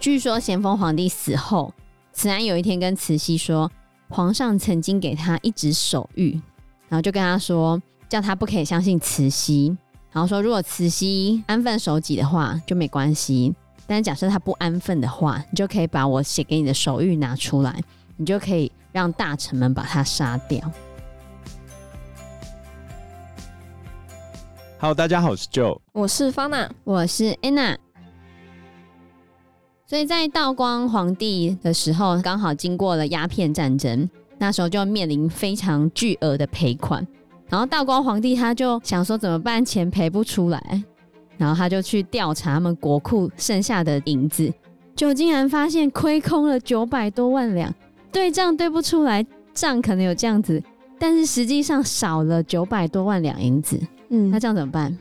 据说咸丰皇帝死后，慈安有一天跟慈禧说，皇上曾经给他一纸手谕，然后就跟他说，叫他不可以相信慈禧，然后说如果慈禧安分守己的话就没关系，但是假设他不安分的话，你就可以把我写给你的手谕拿出来，你就可以让大臣们把他杀掉。Hello，大家好，我是 Joe，我是方娜，我是 Anna。所以在道光皇帝的时候，刚好经过了鸦片战争，那时候就面临非常巨额的赔款。然后道光皇帝他就想说怎么办，钱赔不出来，然后他就去调查他们国库剩下的银子，就竟然发现亏空了九百多万两，对账对不出来，账可能有这样子，但是实际上少了九百多万两银子。嗯，那这样怎么办？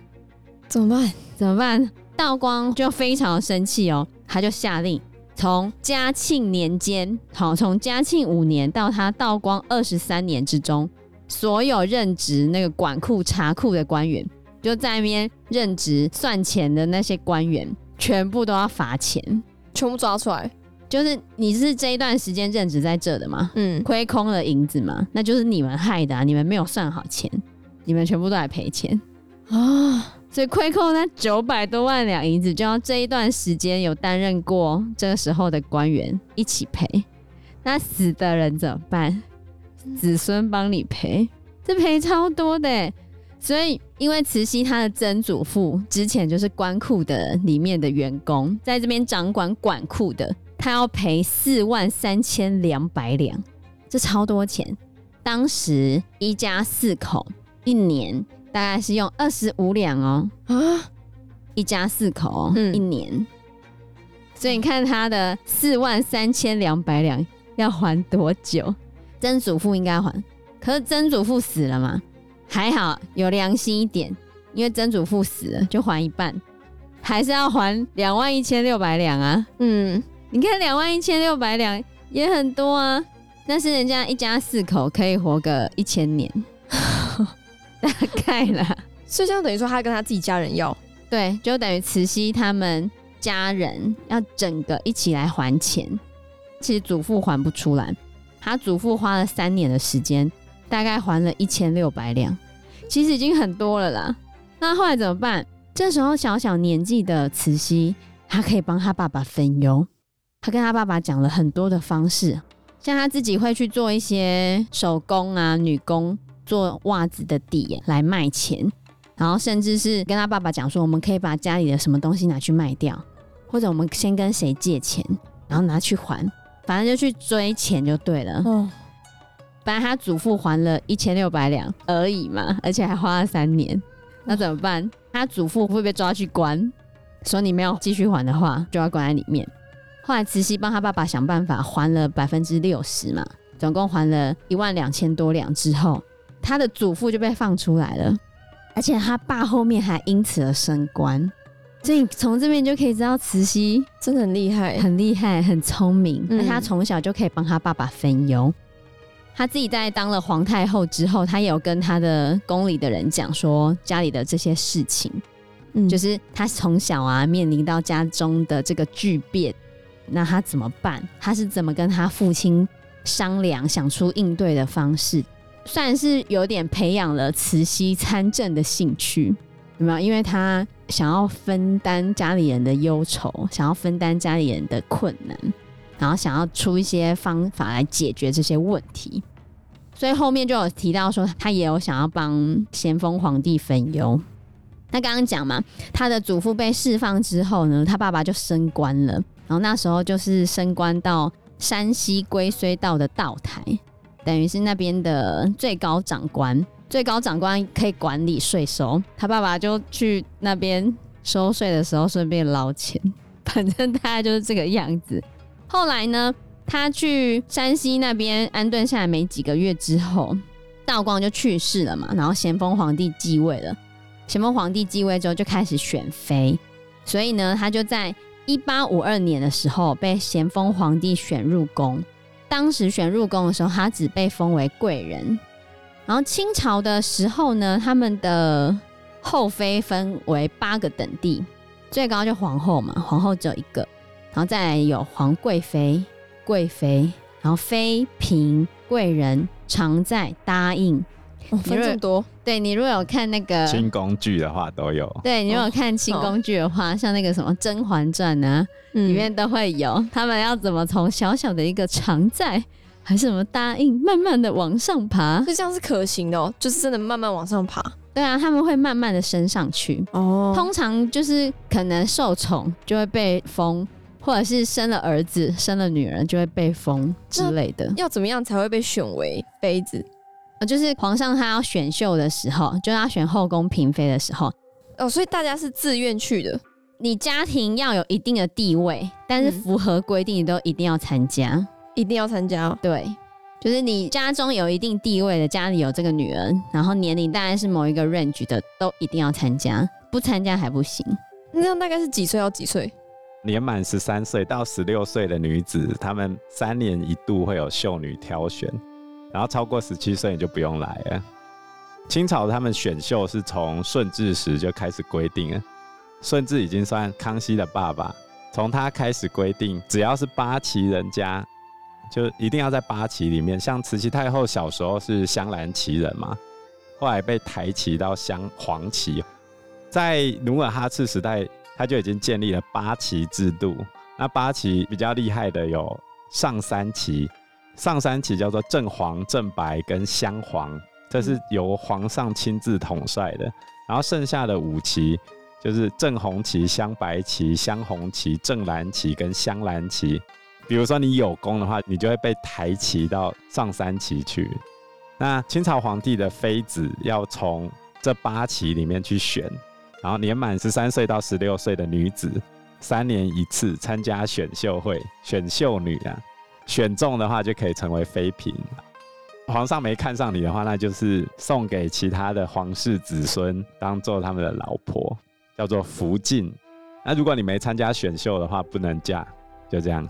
怎么办？怎么办？道光就非常生气哦，他就下令从嘉庆年间，好，从嘉庆五年到他道光二十三年之中，所有任职那个管库查库的官员，就在那边任职算钱的那些官员，全部都要罚钱，全部抓出来。就是你是这一段时间任职在这的嘛？嗯，亏空了银子嘛，那就是你们害的啊，你们没有算好钱。你们全部都来赔钱啊！所以亏空那九百多万两银子，就要这一段时间有担任过这个时候的官员一起赔。那死的人怎么办？子孙帮你赔，这赔超多的。所以因为慈禧她的曾祖父之前就是官库的里面的员工，在这边掌管管库的，他要赔四万三千两百两，这超多钱。当时一家四口。一年大概是用二十五两哦啊，一家四口，嗯，一年，所以你看他的四万三千两百两要还多久？曾祖父应该还，可是曾祖父死了嘛？还好有良心一点，因为曾祖父死了就还一半，还是要还两万一千六百两啊。嗯，你看两万一千六百两也很多啊，但是人家一家四口可以活个一千年。大概啦，所以这样等于说他跟他自己家人要，对，就等于慈禧他们家人要整个一起来还钱。其实祖父还不出来，他祖父花了三年的时间，大概还了一千六百两，其实已经很多了啦。那后来怎么办？这时候小小年纪的慈禧，他可以帮他爸爸分忧。他跟他爸爸讲了很多的方式，像他自己会去做一些手工啊，女工。做袜子的底来卖钱，然后甚至是跟他爸爸讲说，我们可以把家里的什么东西拿去卖掉，或者我们先跟谁借钱，然后拿去还，反正就去追钱就对了。嗯，本来他祖父还了一千六百两而已嘛，而且还花了三年，那怎么办？他祖父会被抓去关，说你没有继续还的话，就要关在里面。后来慈禧帮他爸爸想办法还了百分之六十嘛，总共还了一万两千多两之后。他的祖父就被放出来了，而且他爸后面还因此而升官，所以从这边就可以知道慈禧真的很厉害，很厉害，很聪明。那、嗯、他从小就可以帮他爸爸分忧。他自己在当了皇太后之后，他也有跟他的宫里的人讲说家里的这些事情，嗯，就是他从小啊面临到家中的这个巨变，那他怎么办？他是怎么跟他父亲商量，想出应对的方式？算是有点培养了慈禧参政的兴趣，有没有？因为他想要分担家里人的忧愁，想要分担家里人的困难，然后想要出一些方法来解决这些问题。所以后面就有提到说，他也有想要帮咸丰皇帝分忧。那刚刚讲嘛，他的祖父被释放之后呢，他爸爸就升官了，然后那时候就是升官到山西归绥道的道台。等于是那边的最高长官，最高长官可以管理税收，他爸爸就去那边收税的时候顺便捞钱，反正大概就是这个样子。后来呢，他去山西那边安顿下来没几个月之后，道光就去世了嘛，然后咸丰皇帝继位了。咸丰皇帝继位之后就开始选妃，所以呢，他就在一八五二年的时候被咸丰皇帝选入宫。当时选入宫的时候，他只被封为贵人。然后清朝的时候呢，他们的后妃分为八个等地，最高就皇后嘛，皇后只有一个，然后再有皇贵妃、贵妃，然后妃嫔、贵人、常在、答应。哦、分这么多，对，你如果有看那个清宫剧的话，都有。对，你如果看清宫剧的话，哦、像那个什么《甄嬛传》啊，里面都会有他们要怎么从小小的一个常在，还是什么答应，慢慢的往上爬。就这样是可行的哦，就是真的慢慢往上爬。对啊，他们会慢慢的升上去。哦，通常就是可能受宠就会被封，或者是生了儿子、生了女儿就会被封之类的。要怎么样才会被选为妃子？呃，就是皇上他要选秀的时候，就要选后宫嫔妃的时候，哦，所以大家是自愿去的。你家庭要有一定的地位，但是符合规定，你都一定要参加，嗯、一定要参加、哦。对，就是你家中有一定地位的，家里有这个女人，然后年龄大概是某一个 range 的，都一定要参加，不参加还不行。那样大概是几岁到几岁？年满十三岁到十六岁的女子，她们三年一度会有秀女挑选。然后超过十七岁你就不用来了。清朝他们选秀是从顺治时就开始规定了，顺治已经算康熙的爸爸，从他开始规定，只要是八旗人家，就一定要在八旗里面。像慈禧太后小时候是镶蓝旗人嘛，后来被抬旗到镶黄旗，在努尔哈赤时代他就已经建立了八旗制度。那八旗比较厉害的有上三旗。上三旗叫做正黄、正白跟镶黄，这是由皇上亲自统帅的。然后剩下的五旗就是正红旗、镶白旗、镶红旗、正蓝旗跟镶蓝旗。比如说你有功的话，你就会被抬旗到上三旗去。那清朝皇帝的妃子要从这八旗里面去选，然后年满十三岁到十六岁的女子，三年一次参加选秀会，选秀女啊。选中的话就可以成为妃嫔，皇上没看上你的话，那就是送给其他的皇室子孙当做他们的老婆，叫做福晋。那如果你没参加选秀的话，不能嫁，就这样。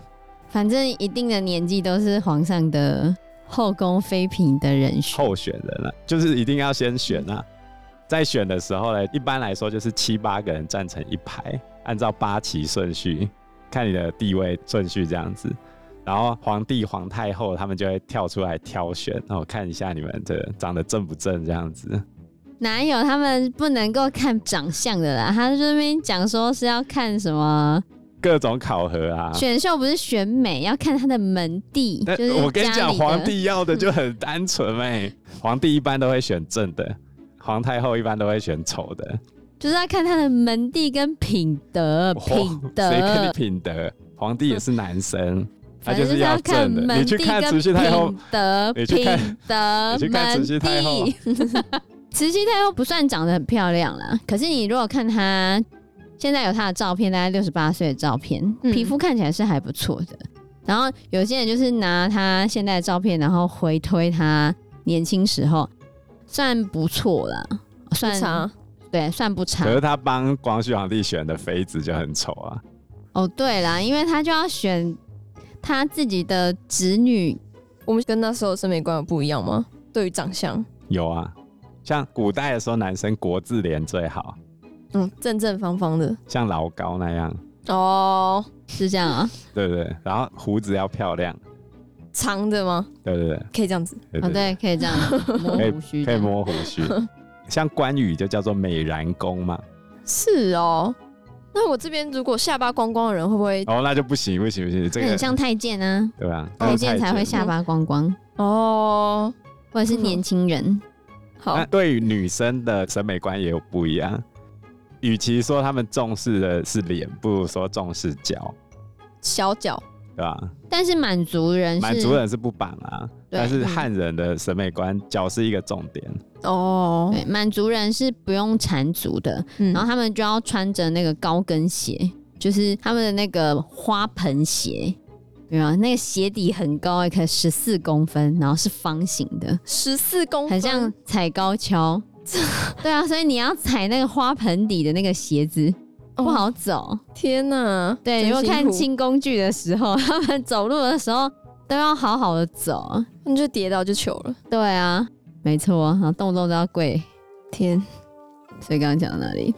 反正一定的年纪都是皇上的后宫妃嫔的人选候选人了，就是一定要先选啊。在选的时候呢，一般来说就是七八个人站成一排，按照八旗顺序，看你的地位顺序这样子。然后皇帝、皇太后他们就会跳出来挑选，那我看一下你们的长得正不正这样子。哪有他们不能够看长相的啦？他这边讲说是要看什么各种考核啊。选秀不是选美，要看他的门第。就是我跟你讲，皇帝要的就很单纯哎，皇帝一般都会选正的，皇太后一般都会选丑的，就是要看他的门第跟品德。品德谁跟你品德？皇帝也是男生。他就是要看门第跟品德，你去看品德，你去看慈禧太后。慈禧太后不算长得很漂亮啦，可是你如果看她现在有她的照片，大概六十八岁的照片，嗯、皮肤看起来是还不错的。然后有些人就是拿她现在的照片，然后回推她年轻时候，算不错啦，算不差，对，算不差。可是他帮光绪皇帝选的妃子就很丑啊。哦，对啦，因为他就要选。他自己的子女，我们跟那时候审美观有不一样吗？对于长相有啊，像古代的时候，男生国字脸最好，嗯，正正方方的，像老高那样。哦，是这样啊？对对对，然后胡子要漂亮，长的吗？对对对，可以这样子。对对对，哦，对，可以这样摸胡须，可以摸胡须。像关羽就叫做美髯公嘛。是哦。那我这边如果下巴光光的人会不会？哦，那就不行不行不行，这个很像太监啊，对吧？太监才会下巴光光哦，或者是年轻人。好，那对于女生的审美观也有不一样。与其说他们重视的是脸，不如说重视脚，小脚。对吧？但是满族人，满族人是不绑啊。但是汉人的审美观，脚是一个重点哦。对，满族人是不用缠足的，嗯、然后他们就要穿着那个高跟鞋，就是他们的那个花盆鞋，对啊？那个鞋底很高，可以十四公分，然后是方形的，十四公分，很像踩高跷。对啊，所以你要踩那个花盆底的那个鞋子。不好走，天哪！对，如果看清工具的时候，他们走路的时候都要好好的走，那就跌倒就糗了。对啊，没错，然后动不动都要跪。天，所以刚刚讲到哪里？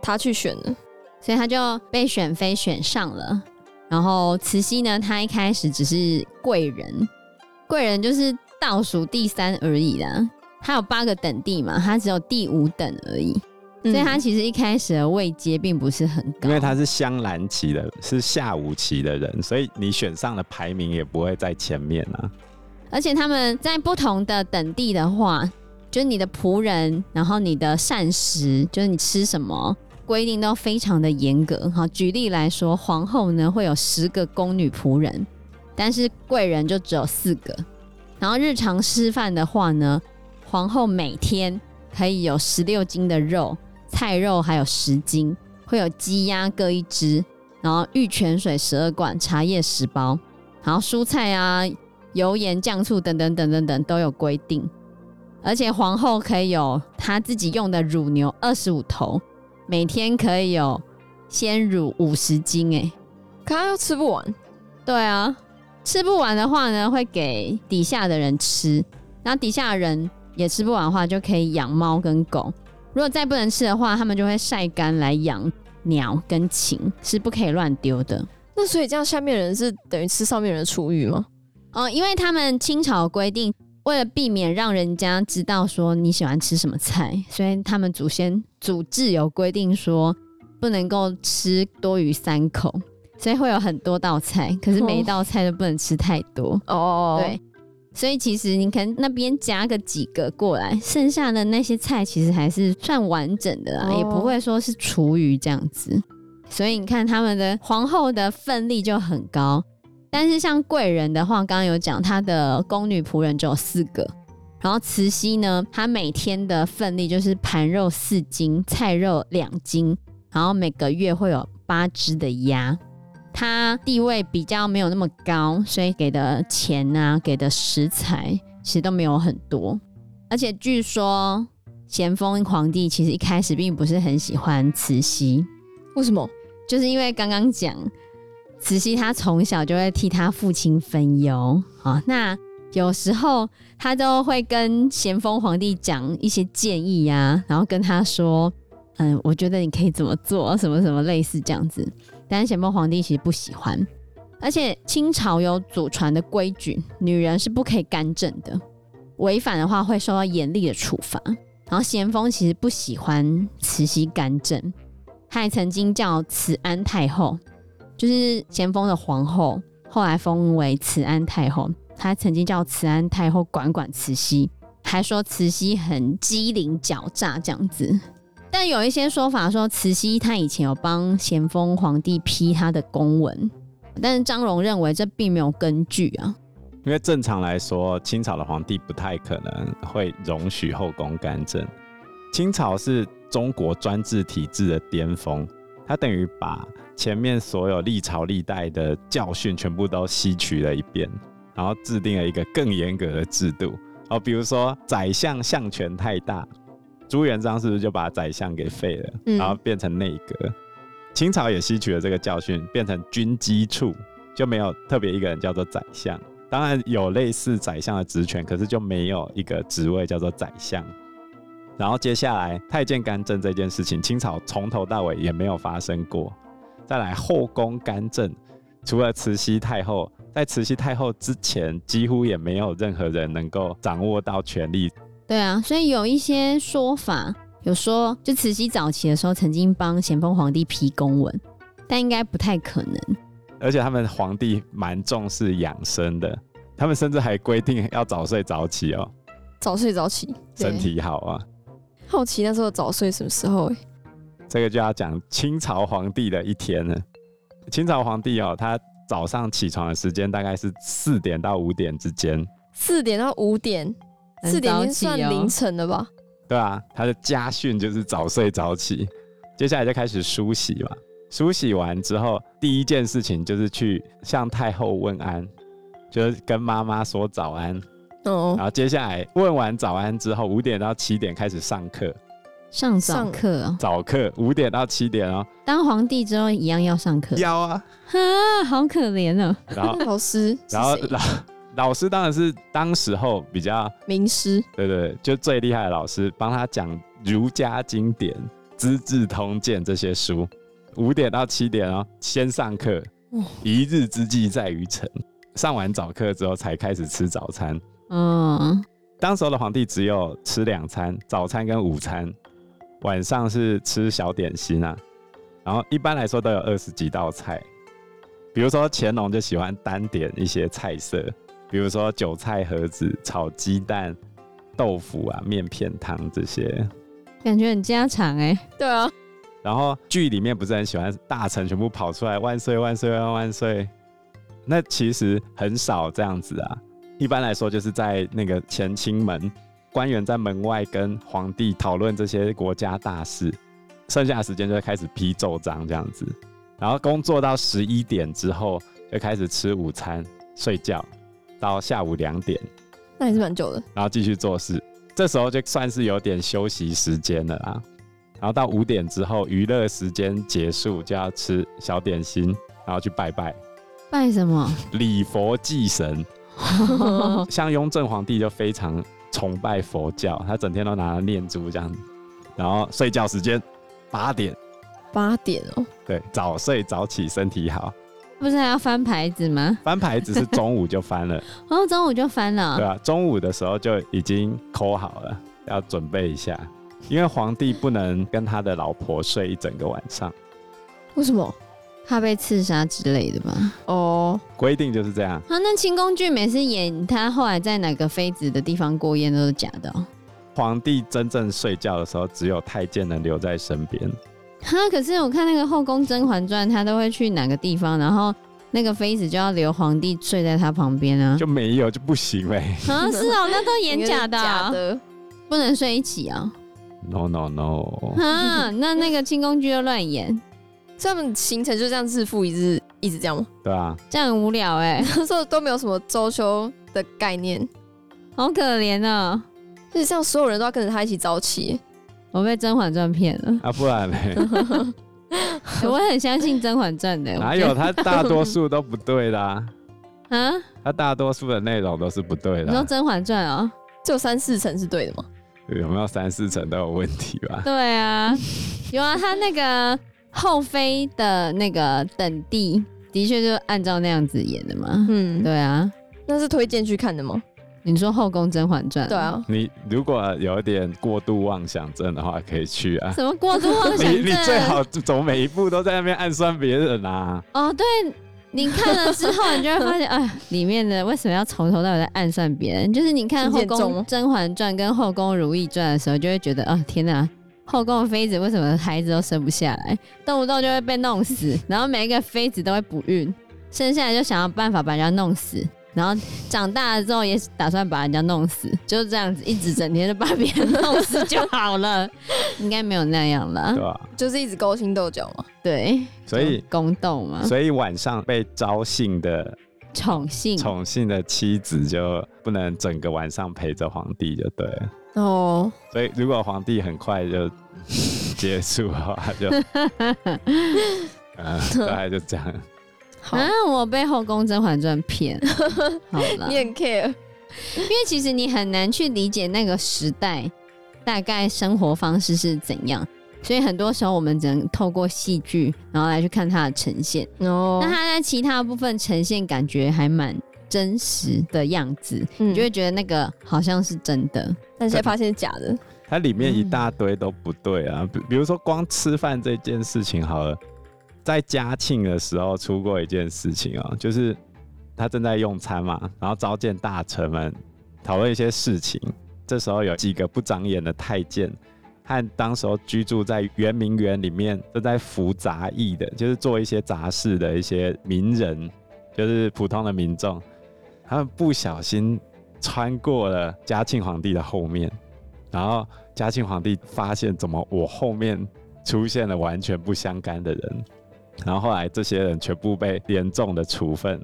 他去选了，所以他就被选妃选上了。然后慈禧呢，她一开始只是贵人，贵人就是倒数第三而已啦。他有八个等第嘛，他只有第五等而已。所以他其实一开始的位阶并不是很高，因为他是香兰旗的，是下午旗的人，所以你选上的排名也不会在前面啊。而且他们在不同的等地的话，就是你的仆人，然后你的膳食，就是你吃什么，规定都非常的严格。好，举例来说，皇后呢会有十个宫女仆人，但是贵人就只有四个。然后日常吃饭的话呢，皇后每天可以有十六斤的肉。菜肉还有十斤，会有鸡鸭各一只，然后玉泉水十二罐，茶叶十包，然后蔬菜啊、油盐酱醋等等等等等都有规定。而且皇后可以有她自己用的乳牛二十五头，每天可以有鲜乳五十斤，哎，可她又吃不完。对啊，吃不完的话呢，会给底下的人吃，然后底下的人也吃不完的话，就可以养猫跟狗。如果再不能吃的话，他们就会晒干来养鸟跟禽，是不可以乱丢的。那所以这样，下面人是等于吃上面人的厨余吗？哦、呃，因为他们清朝规定，为了避免让人家知道说你喜欢吃什么菜，所以他们祖先祖制有规定说不能够吃多于三口，所以会有很多道菜，可是每一道菜都不能吃太多。哦，对。所以其实你看那边加个几个过来，剩下的那些菜其实还是算完整的啦，哦、也不会说是厨余这样子。所以你看他们的皇后的份力就很高，但是像贵人的话，刚刚有讲她的宫女仆人只有四个，然后慈禧呢，她每天的份力就是盘肉四斤，菜肉两斤，然后每个月会有八只的鸭。他地位比较没有那么高，所以给的钱啊，给的食材其实都没有很多。而且据说咸丰皇帝其实一开始并不是很喜欢慈禧，为什么？就是因为刚刚讲慈禧她从小就会替她父亲分忧啊，那有时候他都会跟咸丰皇帝讲一些建议呀、啊，然后跟他说，嗯，我觉得你可以怎么做，什么什么类似这样子。但咸丰皇帝其实不喜欢，而且清朝有祖传的规矩，女人是不可以干政的，违反的话会受到严厉的处罚。然后咸丰其实不喜欢慈禧干政，他还曾经叫慈安太后，就是咸丰的皇后，后来封为慈安太后。他曾经叫慈安太后管管慈禧，还说慈禧很机灵狡诈这样子。但有一些说法说，慈禧她以前有帮咸丰皇帝批他的公文，但是张荣认为这并没有根据啊。因为正常来说，清朝的皇帝不太可能会容许后宫干政。清朝是中国专制体制的巅峰，他等于把前面所有历朝历代的教训全部都吸取了一遍，然后制定了一个更严格的制度。哦，比如说宰相相权太大。朱元璋是不是就把宰相给废了，嗯、然后变成内阁？清朝也吸取了这个教训，变成军机处，就没有特别一个人叫做宰相。当然有类似宰相的职权，可是就没有一个职位叫做宰相。然后接下来太监干政这件事情，清朝从头到尾也没有发生过。再来后宫干政，除了慈禧太后，在慈禧太后之前，几乎也没有任何人能够掌握到权力。对啊，所以有一些说法，有说就慈禧早期的时候曾经帮咸丰皇帝批公文，但应该不太可能。而且他们皇帝蛮重视养生的，他们甚至还规定要早睡早起哦。早睡早起，身体好啊。好奇那时候早睡什么时候？哎，这个就要讲清朝皇帝的一天了。清朝皇帝哦，他早上起床的时间大概是四点到五点之间。四点到五点。四点已经算凌晨了吧？对啊，他的家训就是早睡早起。接下来就开始梳洗嘛，梳洗完之后，第一件事情就是去向太后问安，就是跟妈妈说早安。哦。然后接下来问完早安之后，五点到七点开始上课。上早课哦。早课五点到七点哦。当皇帝之后一样要上课。要啊。哈，好可怜哦。然后 老师，然后老。老师当然是当时候比较名师，对对，就最厉害的老师，帮他讲儒家经典、资治通鉴这些书。五点到七点哦，先上课，一日之计在于晨。上完早课之后才开始吃早餐。嗯，当时候的皇帝只有吃两餐，早餐跟午餐，晚上是吃小点心啊。然后一般来说都有二十几道菜，比如说乾隆就喜欢单点一些菜色，比如说韭菜盒子、炒鸡蛋、豆腐啊、面片汤这些，感觉很家常哎。对啊。然后剧里面不是很喜欢大臣全部跑出来万岁万岁万万岁，那其实很少这样子啊。一般来说就是在那个乾清门，官员在门外跟皇帝讨论这些国家大事。剩下的时间就会开始批奏章这样子，然后工作到十一点之后就开始吃午餐、睡觉，到下午两点，那也是蛮久的。然后继续做事，这时候就算是有点休息时间了啊。然后到五点之后，娱乐时间结束就要吃小点心，然后去拜拜。拜什么？礼佛祭神。像雍正皇帝就非常崇拜佛教，他整天都拿着念珠这样子。然后睡觉时间。八点，八点哦。对，早睡早起，身体好。不是还要翻牌子吗？翻牌子是中午就翻了。哦，中午就翻了。对啊，中午的时候就已经抠好了，要准备一下。因为皇帝不能跟他的老婆睡一整个晚上。为什么？怕被刺杀之类的吧？哦，规定就是这样。啊，那清宫剧每次演他后来在哪个妃子的地方过夜都是假的哦。皇帝真正睡觉的时候，只有太监能留在身边。哈，可是我看那个《后宫甄嬛传》，他都会去哪个地方，然后那个妃子就要留皇帝睡在他旁边啊？就没有就不行呗。啊，是哦，那都演假的，假的，不能睡一起啊？No No No。啊，那那个清宫剧又乱演，他们行程就这样日复一日，一直这样吗？对啊，这样很无聊哎，说都没有什么周休的概念，好可怜啊。就是这样，所有人都要跟着他一起早起。我被《甄嬛传》骗了啊！不然呢？我很相信《甄嬛传》的。哪有？它大多数都不对的啊！啊？他大多数的内容都是不对的。你说《甄嬛传》啊？就三四成是对的吗？有没有三四成都有问题吧？对啊，有啊。他那个后妃的那个等地，的确就按照那样子演的嘛。嗯，对啊。那是推荐去看的吗？你说《后宫甄嬛传》？对啊，你如果有一点过度妄想症的话，可以去啊。什么过度妄想症？你你最好走每一步都在那边暗算别人啊。哦，对，你看了之后，你就会发现，哎，里面的为什么要从头到尾在暗算别人？就是你看《后宫甄嬛传》跟《后宫如懿传》的时候，就会觉得，啊、哦，天哪，后宫的妃子为什么孩子都生不下来，动不动就会被弄死，然后每一个妃子都会不孕，生下来就想要办法把人家弄死。然后长大了之后也打算把人家弄死，就是这样子，一直整天就把别人弄死就好了，应该没有那样了，对吧？就是一直勾心斗角嘛，对，所以宫斗嘛，所以晚上被招幸的宠幸宠幸的妻子就不能整个晚上陪着皇帝，就对了哦。所以如果皇帝很快就 结束的话，就嗯，大概就这样。好啊！我被《后宫甄嬛传》骗，好了，你很 care，因为其实你很难去理解那个时代大概生活方式是怎样，所以很多时候我们只能透过戏剧，然后来去看它的呈现。哦，那它在其他部分呈现，感觉还蛮真实的样子，嗯，你就会觉得那个好像是真的，但是发现是假的。它里面一大堆都不对啊，比比如说光吃饭这件事情好了。在嘉庆的时候出过一件事情啊、就是他正在用餐嘛，然后召见大臣们讨论一些事情。这时候有几个不长眼的太监和当时候居住在圆明园里面正在服杂役的，就是做一些杂事的一些名人，就是普通的民众，他们不小心穿过了嘉庆皇帝的后面，然后嘉庆皇帝发现怎么我后面出现了完全不相干的人。然后后来这些人全部被严重的处分，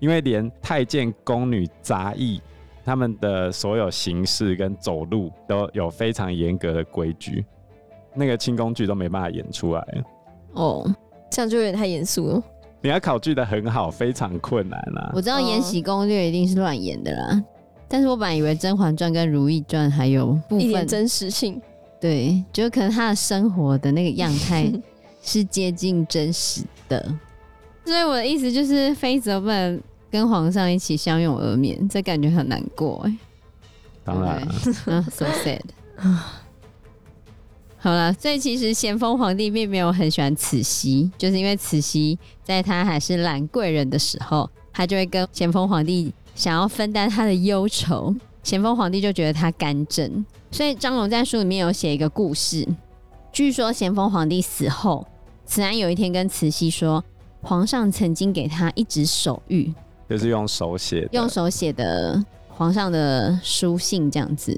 因为连太监、宫女、杂役，他们的所有行事跟走路都有非常严格的规矩，那个清宫剧都没办法演出来。哦，这样就有点太严肃了。你要考据的很好，非常困难啊。我知道《延禧攻略》一定是乱演的啦，但是我本来以为《甄嬛传》跟《如懿传》还有部分一点真实性。对，就可能他的生活的那个样态 是接近真实的。所以我的意思就是，妃子不能跟皇上一起相拥而眠，这感觉很难过哎。当然，so sad。好了，所以其实咸丰皇帝并没有很喜欢慈禧，就是因为慈禧在他还是兰贵人的时候，他就会跟咸丰皇帝想要分担他的忧愁，咸丰皇帝就觉得他干政。所以张龙在书里面有写一个故事，据说咸丰皇帝死后，慈安有一天跟慈禧说，皇上曾经给他一纸手谕，就是用手写，用手写的皇上的书信这样子，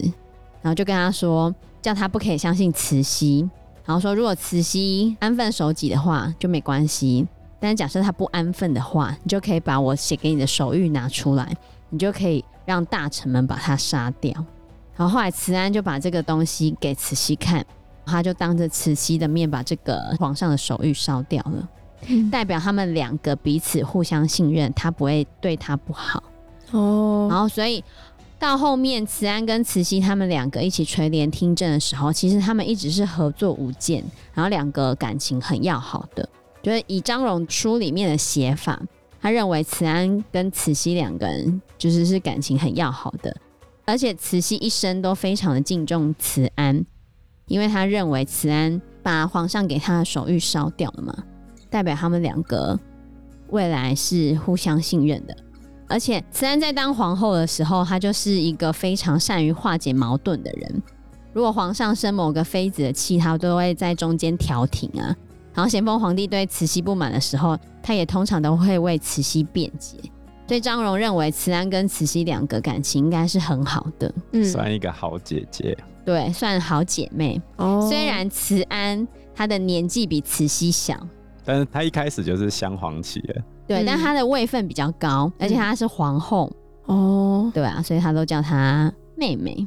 然后就跟他说。叫他不可以相信慈禧，然后说如果慈禧安分守己的话就没关系，但是假设他不安分的话，你就可以把我写给你的手谕拿出来，你就可以让大臣们把他杀掉。然后后来慈安就把这个东西给慈禧看，他就当着慈禧的面把这个皇上的手谕烧掉了，嗯，代表他们两个彼此互相信任，他不会对他不好。哦，然后所以。到后面，慈安跟慈禧他们两个一起垂帘听政的时候，其实他们一直是合作无间，然后两个感情很要好的。就是以张荣书里面的写法，他认为慈安跟慈禧两个人就是是感情很要好的，而且慈禧一生都非常的敬重慈安，因为他认为慈安把皇上给他的手谕烧掉了嘛，代表他们两个未来是互相信任的。而且慈安在当皇后的时候，她就是一个非常善于化解矛盾的人。如果皇上生某个妃子的气，她都会在中间调停啊。然后咸丰皇帝对慈禧不满的时候，他也通常都会为慈禧辩解。所以张荣认为慈安跟慈禧两个感情应该是很好的，嗯，算一个好姐姐，对，算好姐妹。哦，虽然慈安她的年纪比慈禧小，但是她一开始就是镶黄旗了。对，但她的位分比较高，而且她是皇后。哦，对啊，所以她都叫她妹妹。